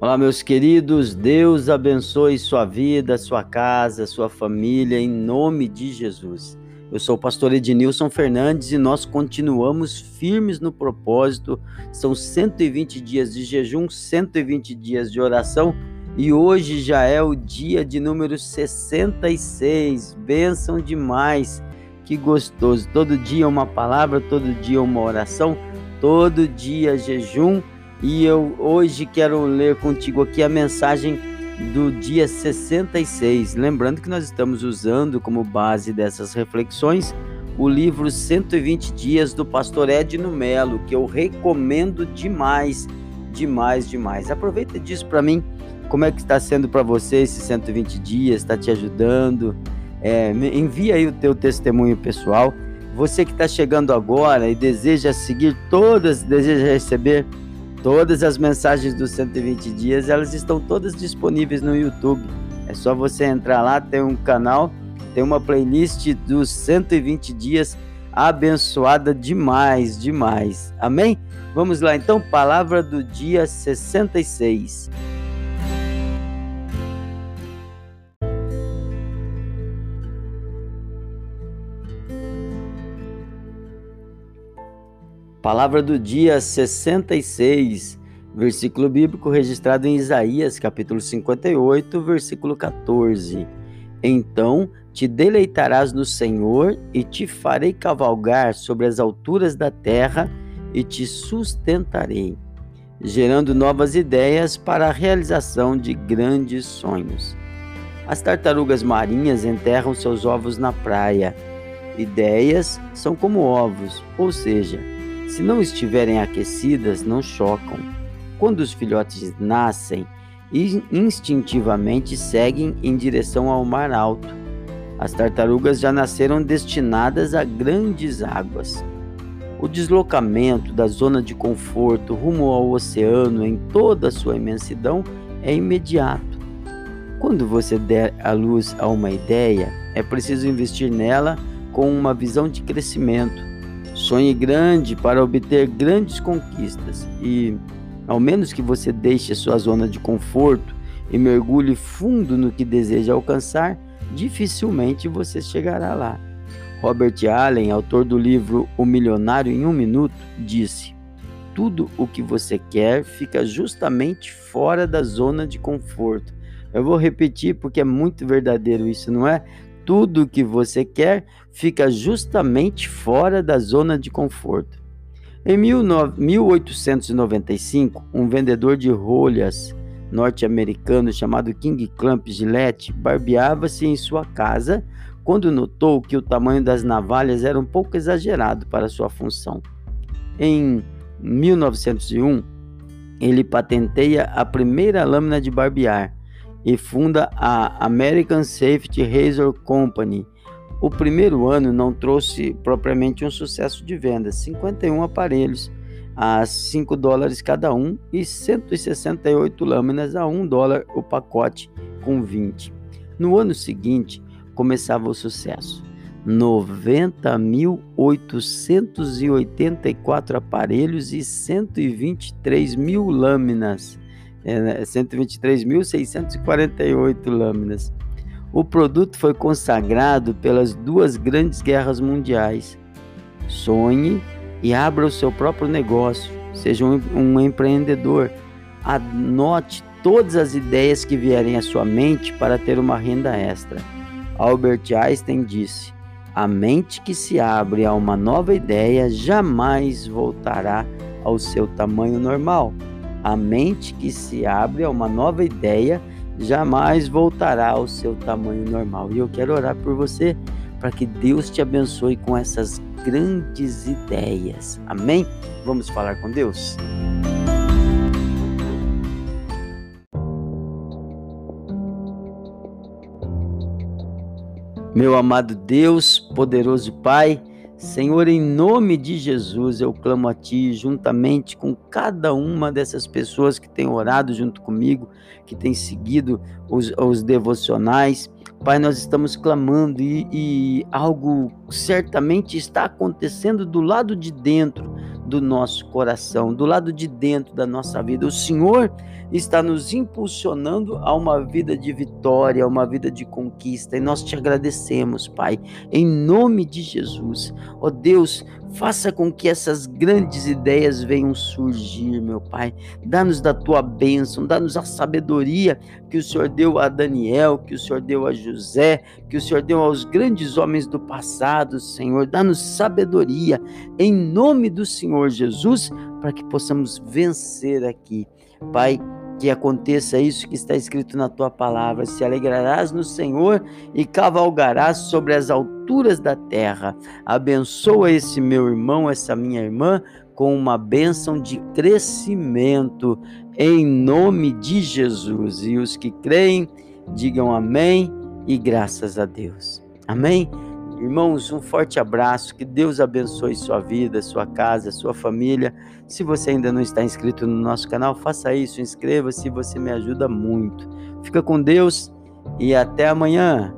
Olá, meus queridos, Deus abençoe sua vida, sua casa, sua família, em nome de Jesus. Eu sou o pastor Ednilson Fernandes e nós continuamos firmes no propósito. São 120 dias de jejum, 120 dias de oração e hoje já é o dia de número 66. Bênção demais, que gostoso. Todo dia uma palavra, todo dia uma oração, todo dia jejum e eu hoje quero ler contigo aqui a mensagem do dia 66. Lembrando que nós estamos usando como base dessas reflexões o livro 120 Dias do Pastor Edno Melo, que eu recomendo demais, demais, demais. Aproveita disso para mim, como é que está sendo para você esses 120 dias, está te ajudando? É, envia aí o teu testemunho pessoal. Você que está chegando agora e deseja seguir todas, deseja receber Todas as mensagens dos 120 dias, elas estão todas disponíveis no YouTube. É só você entrar lá, tem um canal, tem uma playlist dos 120 dias abençoada demais, demais. Amém? Vamos lá então, palavra do dia 66. Palavra do dia 66, versículo bíblico registrado em Isaías, capítulo 58, versículo 14. Então te deleitarás no Senhor e te farei cavalgar sobre as alturas da terra e te sustentarei, gerando novas ideias para a realização de grandes sonhos. As tartarugas marinhas enterram seus ovos na praia. Ideias são como ovos, ou seja, se não estiverem aquecidas, não chocam. Quando os filhotes nascem, instintivamente seguem em direção ao mar alto. As tartarugas já nasceram destinadas a grandes águas. O deslocamento da zona de conforto rumo ao oceano em toda a sua imensidão é imediato. Quando você der a luz a uma ideia, é preciso investir nela com uma visão de crescimento Sonhe grande para obter grandes conquistas e, ao menos que você deixe sua zona de conforto e mergulhe fundo no que deseja alcançar, dificilmente você chegará lá. Robert Allen, autor do livro O Milionário em um Minuto, disse: Tudo o que você quer fica justamente fora da zona de conforto. Eu vou repetir porque é muito verdadeiro isso, não é? Tudo o que você quer fica justamente fora da zona de conforto. Em 1895, um vendedor de rolhas norte-americano chamado King Clamp Gillette barbeava-se em sua casa quando notou que o tamanho das navalhas era um pouco exagerado para sua função. Em 1901, ele patenteia a primeira lâmina de barbear, e funda a American Safety Razor Company. O primeiro ano não trouxe propriamente um sucesso de vendas, 51 aparelhos a 5 dólares cada um e 168 lâminas a 1 dólar o pacote com 20. No ano seguinte, começava o sucesso. 90.884 aparelhos e 123 mil lâminas é, 123.648 né, lâminas. O produto foi consagrado pelas duas grandes guerras mundiais. Sonhe e abra o seu próprio negócio. Seja um, um empreendedor. Anote todas as ideias que vierem à sua mente para ter uma renda extra. Albert Einstein disse: A mente que se abre a uma nova ideia jamais voltará ao seu tamanho normal. A mente que se abre a uma nova ideia jamais voltará ao seu tamanho normal. E eu quero orar por você para que Deus te abençoe com essas grandes ideias. Amém? Vamos falar com Deus? Meu amado Deus, poderoso Pai, Senhor, em nome de Jesus, eu clamo a Ti, juntamente com cada uma dessas pessoas que têm orado junto comigo, que têm seguido os, os devocionais. Pai, nós estamos clamando e, e algo certamente está acontecendo do lado de dentro do nosso coração, do lado de dentro da nossa vida. O Senhor está nos impulsionando a uma vida de vitória, a uma vida de conquista. E nós te agradecemos, Pai, em nome de Jesus. Ó oh Deus, faça com que essas grandes ideias venham surgir, meu Pai. Dá-nos da tua bênção, dá-nos a sabedoria que o Senhor deu a Daniel, que o Senhor deu a José, que o Senhor deu aos grandes homens do passado, Senhor. Dá-nos sabedoria em nome do Senhor Jesus, para que possamos vencer aqui. Pai, que aconteça isso que está escrito na tua palavra. Se alegrarás no Senhor e cavalgarás sobre as alturas da terra. Abençoa esse meu irmão, essa minha irmã, com uma bênção de crescimento, em nome de Jesus. E os que creem, digam amém e graças a Deus. Amém? Irmãos, um forte abraço, que Deus abençoe sua vida, sua casa, sua família. Se você ainda não está inscrito no nosso canal, faça isso, inscreva-se, você me ajuda muito. Fica com Deus e até amanhã.